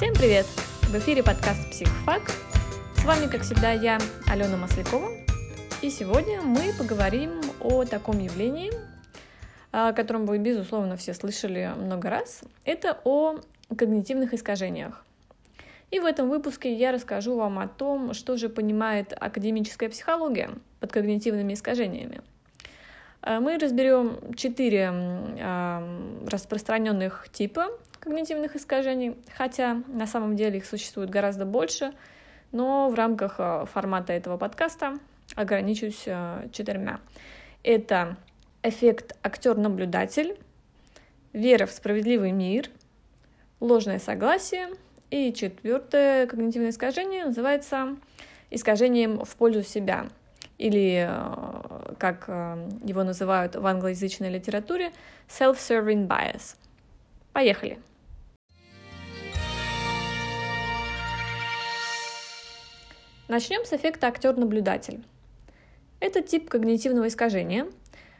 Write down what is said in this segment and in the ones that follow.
Всем привет! В эфире подкаст «Психфак». С вами, как всегда, я, Алена Маслякова. И сегодня мы поговорим о таком явлении, о котором вы, безусловно, все слышали много раз. Это о когнитивных искажениях. И в этом выпуске я расскажу вам о том, что же понимает академическая психология под когнитивными искажениями. Мы разберем четыре распространенных типа когнитивных искажений, хотя на самом деле их существует гораздо больше, но в рамках э, формата этого подкаста ограничусь э, четырьмя. Это эффект актер-наблюдатель, вера в справедливый мир, ложное согласие и четвертое когнитивное искажение называется искажением в пользу себя или, э, как его называют в англоязычной литературе, self-serving bias. Поехали! Начнем с эффекта актер-наблюдатель. Этот тип когнитивного искажения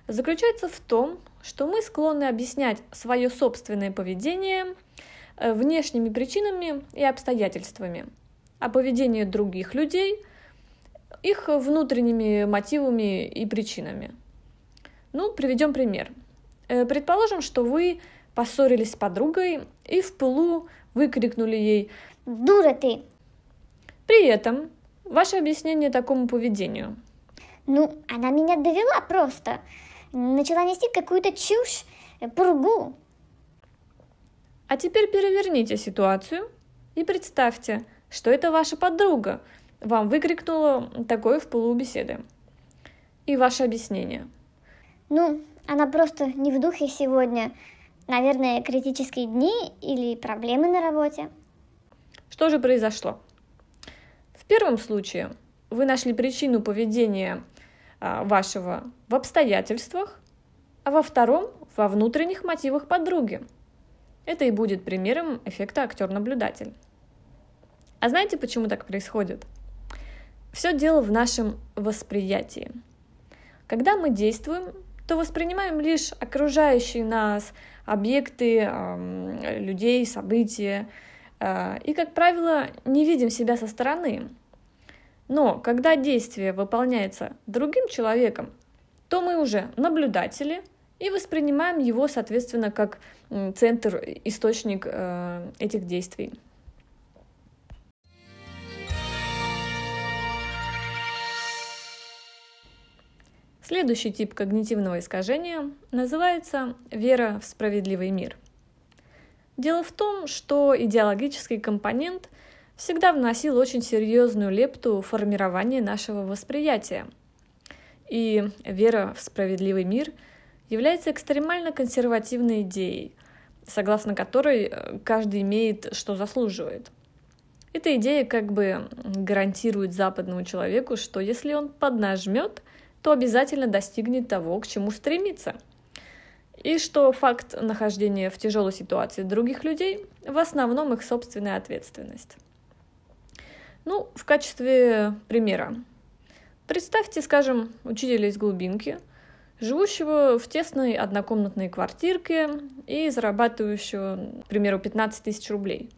заключается в том, что мы склонны объяснять свое собственное поведение э, внешними причинами и обстоятельствами, а поведение других людей – их внутренними мотивами и причинами. Ну, приведем пример. Э, предположим, что вы поссорились с подругой и в пылу выкрикнули ей «Дура ты!». При этом Ваше объяснение такому поведению? Ну, она меня довела просто. Начала нести какую-то чушь, э, пургу. А теперь переверните ситуацию и представьте, что это ваша подруга вам выкрикнула такое в полубеседы. И ваше объяснение. Ну, она просто не в духе сегодня. Наверное, критические дни или проблемы на работе. Что же произошло? Первом случае вы нашли причину поведения а, вашего в обстоятельствах, а во втором – во внутренних мотивах подруги. Это и будет примером эффекта актер-наблюдатель. А знаете, почему так происходит? Все дело в нашем восприятии. Когда мы действуем, то воспринимаем лишь окружающие нас объекты, людей, события, а, и, как правило, не видим себя со стороны. Но когда действие выполняется другим человеком, то мы уже наблюдатели и воспринимаем его, соответственно, как центр, источник э, этих действий. Следующий тип когнитивного искажения называется вера в справедливый мир. Дело в том, что идеологический компонент – всегда вносил очень серьезную лепту в формирование нашего восприятия. И вера в справедливый мир является экстремально консервативной идеей, согласно которой э, каждый имеет, что заслуживает. Эта идея как бы гарантирует западному человеку, что если он поднажмет, то обязательно достигнет того, к чему стремится. И что факт нахождения в тяжелой ситуации других людей в основном их собственная ответственность. Ну, в качестве примера. Представьте, скажем, учителя из глубинки, живущего в тесной однокомнатной квартирке и зарабатывающего, к примеру, 15 тысяч рублей,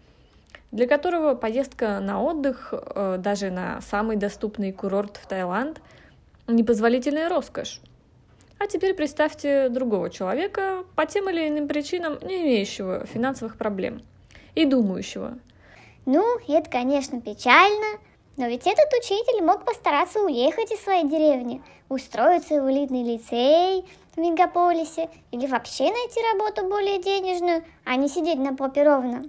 для которого поездка на отдых, э, даже на самый доступный курорт в Таиланд, непозволительная роскошь. А теперь представьте другого человека, по тем или иным причинам не имеющего финансовых проблем и думающего – ну, это, конечно, печально, но ведь этот учитель мог постараться уехать из своей деревни, устроиться в элитный лицей в мегаполисе или вообще найти работу более денежную, а не сидеть на попе ровно.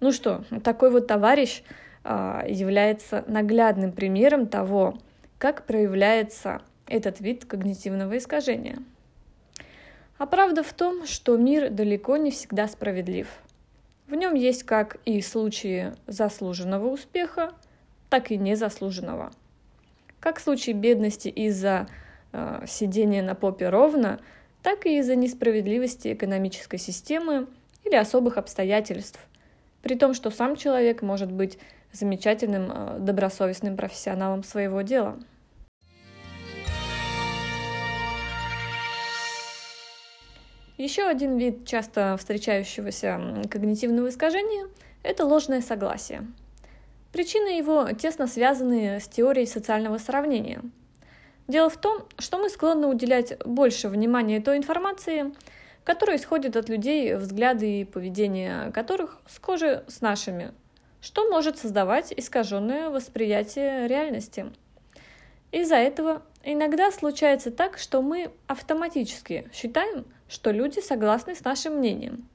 Ну что, такой вот товарищ э, является наглядным примером того, как проявляется этот вид когнитивного искажения. А правда в том, что мир далеко не всегда справедлив – в нем есть как и случаи заслуженного успеха, так и незаслуженного. Как в бедности из-за э, сидения на попе ровно, так и из-за несправедливости экономической системы или особых обстоятельств, при том, что сам человек может быть замечательным, э, добросовестным профессионалом своего дела. Еще один вид часто встречающегося когнитивного искажения – это ложное согласие. Причины его тесно связаны с теорией социального сравнения. Дело в том, что мы склонны уделять больше внимания той информации, которая исходит от людей, взгляды и поведение которых схожи с нашими, что может создавать искаженное восприятие реальности. Из-за этого иногда случается так, что мы автоматически считаем, что люди согласны с нашим мнением.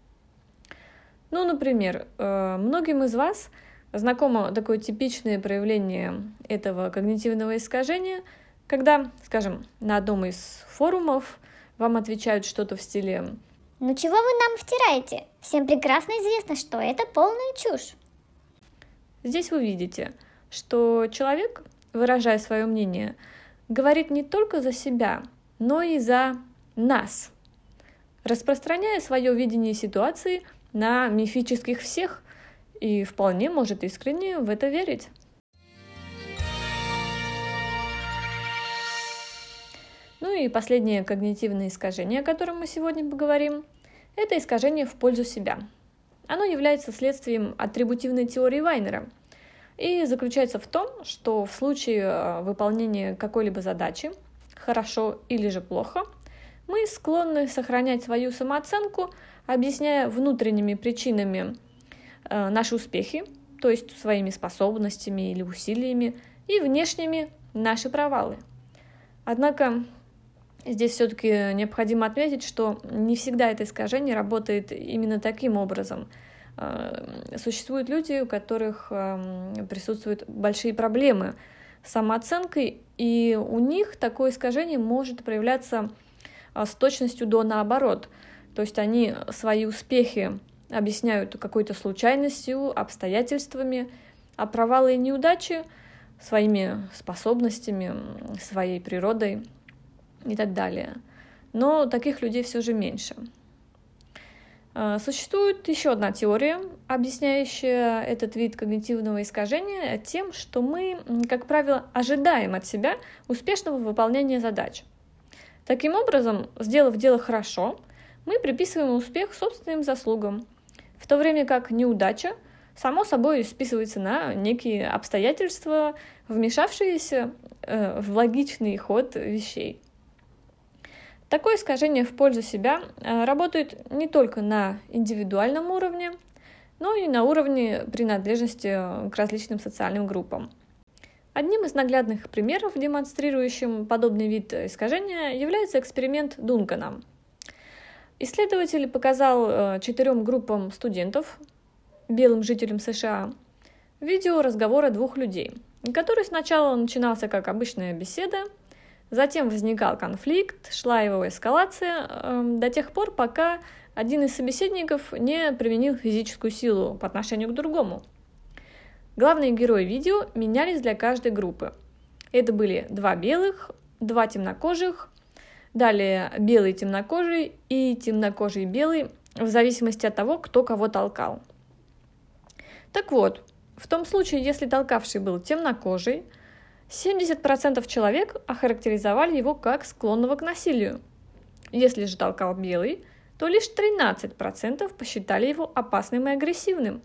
Ну, например, э, многим из вас знакомо такое типичное проявление этого когнитивного искажения, когда, скажем, на одном из форумов вам отвечают что-то в стиле «Ну чего вы нам втираете? Всем прекрасно известно, что это полная чушь». Здесь вы видите, что человек, выражая свое мнение, говорит не только за себя, но и за нас, распространяя свое видение ситуации на мифических всех и вполне может искренне в это верить. Ну и последнее когнитивное искажение, о котором мы сегодня поговорим, это искажение в пользу себя – оно является следствием атрибутивной теории Вайнера и заключается в том, что в случае э, выполнения какой-либо задачи, хорошо или же плохо, мы склонны сохранять свою самооценку, объясняя внутренними причинами э, наши успехи, то есть своими способностями или усилиями, и внешними наши провалы. Однако Здесь все-таки необходимо отметить, что не всегда это искажение работает именно таким образом. Э, существуют люди, у которых эм, присутствуют большие проблемы с самооценкой, и у них такое искажение может проявляться с точностью до наоборот. То есть они свои успехи объясняют какой-то случайностью, обстоятельствами, а провалы и неудачи своими способностями, своей природой и так далее. Но таких людей все же меньше. А, существует еще одна теория, объясняющая этот вид когнитивного искажения тем, что мы, как правило, ожидаем от себя успешного выполнения задач. Таким образом, сделав дело хорошо, мы приписываем успех собственным заслугам, в то время как неудача само собой списывается на некие обстоятельства, вмешавшиеся э, в логичный ход вещей. Такое искажение в пользу себя э, работает не только на индивидуальном уровне, но и на уровне принадлежности к различным социальным группам. Одним из наглядных примеров, демонстрирующим подобный вид искажения, является эксперимент Дункана. Исследователь показал э, четырем группам студентов, белым жителям США, видео разговора двух людей, который сначала начинался как обычная беседа, Затем возникал конфликт, шла его эскалация э, до тех пор, пока один из собеседников не применил физическую силу по отношению к другому. Главные герои видео менялись для каждой группы. Это были два белых, два темнокожих, далее белый темнокожий и темнокожий белый, в зависимости от того, кто кого толкал. Так вот, в том случае, если толкавший был темнокожий – 70% человек охарактеризовали его как склонного к насилию. Если же толкал белый, то лишь 13% посчитали его опасным и агрессивным.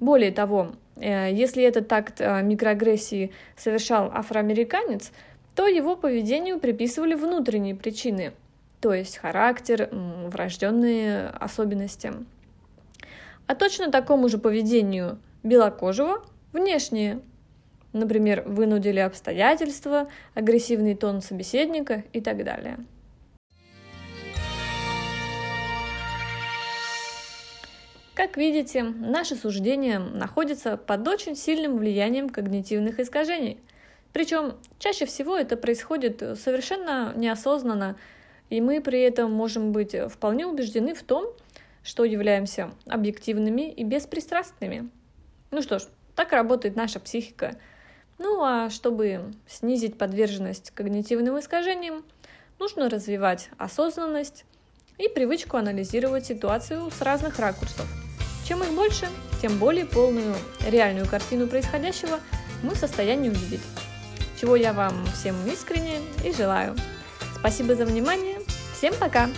Более того, э, если этот акт э, микроагрессии совершал афроамериканец, то его поведению приписывали внутренние причины, то есть характер, врожденные особенности. А точно такому же поведению белокожего внешние Например, вынудили обстоятельства, агрессивный тон собеседника и так далее. Как видите, наши суждения находятся под очень сильным влиянием когнитивных искажений. Причем чаще всего это происходит совершенно неосознанно, и мы при этом можем быть вполне убеждены в том, что являемся объективными и беспристрастными. Ну что ж, так работает наша психика – ну а чтобы снизить подверженность когнитивным искажениям, нужно развивать осознанность и привычку анализировать ситуацию с разных ракурсов. Чем их больше, тем более полную реальную картину происходящего мы в состоянии увидеть. Чего я вам всем искренне и желаю. Спасибо за внимание. Всем пока!